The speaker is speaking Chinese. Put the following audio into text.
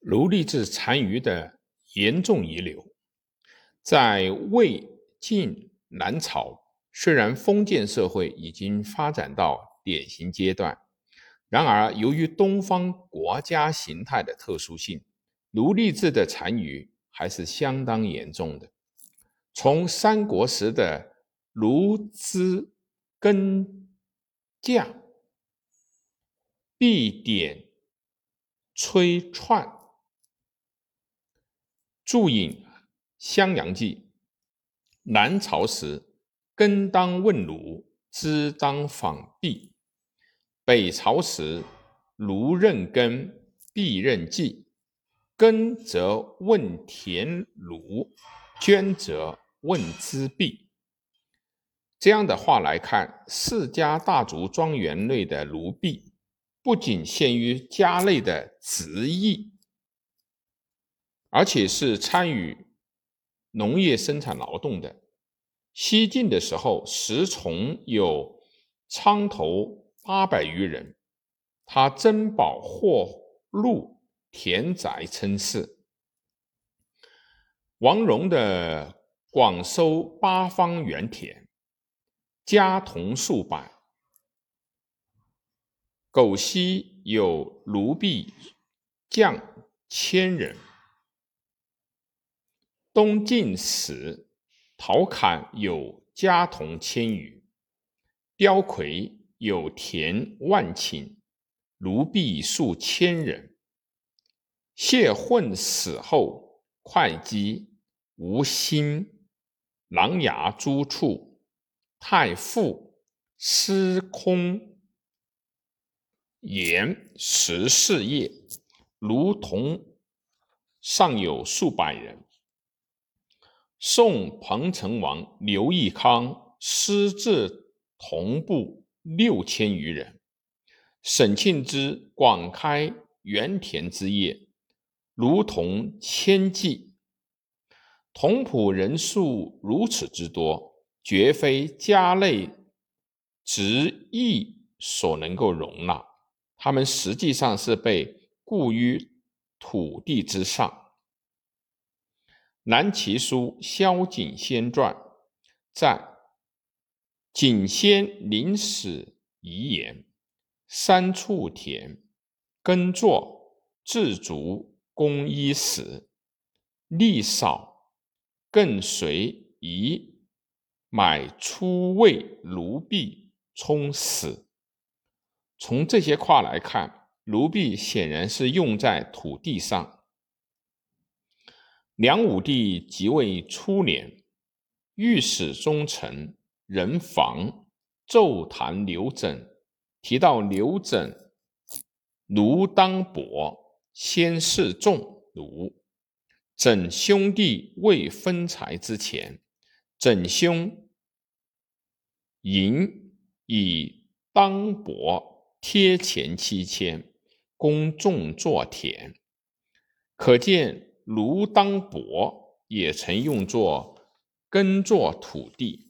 奴隶制残余的严重遗留，在魏晋南朝，虽然封建社会已经发展到典型阶段，然而由于东方国家形态的特殊性，奴隶制的残余还是相当严重的。从三国时的卢资根将。必点崔串，注引《襄阳记》。南朝时，根当问卢，资当访毕；北朝时，卢任根，毕任季。根则问田卢，捐则问资毕。这样的话来看，世家大族庄园内的奴婢。不仅限于家内的职役，而且是参与农业生产劳动的。西晋的时候，石崇有仓头八百余人，他珍宝货禄，田宅称氏。王戎的广收八方原田，家童数百。苟西有奴婢将千人，东晋时陶侃有家童千余，刁魁有田万顷，卢毕数千人。谢混死后，会稽、吴兴、琅琊诸处，太傅、司空。言十事业，如同尚有数百人。宋彭城王刘义康私自同部六千余人。沈庆之广开原田之业，如同千计。同仆人数如此之多，绝非家内职役所能够容纳。他们实际上是被雇于土地之上。南齐书《萧景仙传》在景先临死遗言：三处田耕作，自足供衣食，力少，更随宜买出位奴婢充死。从这些话来看，奴婢显然是用在土地上。梁武帝即位初年，御史中丞任房奏谈刘枕，提到刘枕奴当伯，先世重奴。枕兄弟未分财之前，枕兄银以当伯。贴钱七千，供种作田，可见卢当伯也曾用作耕作土地。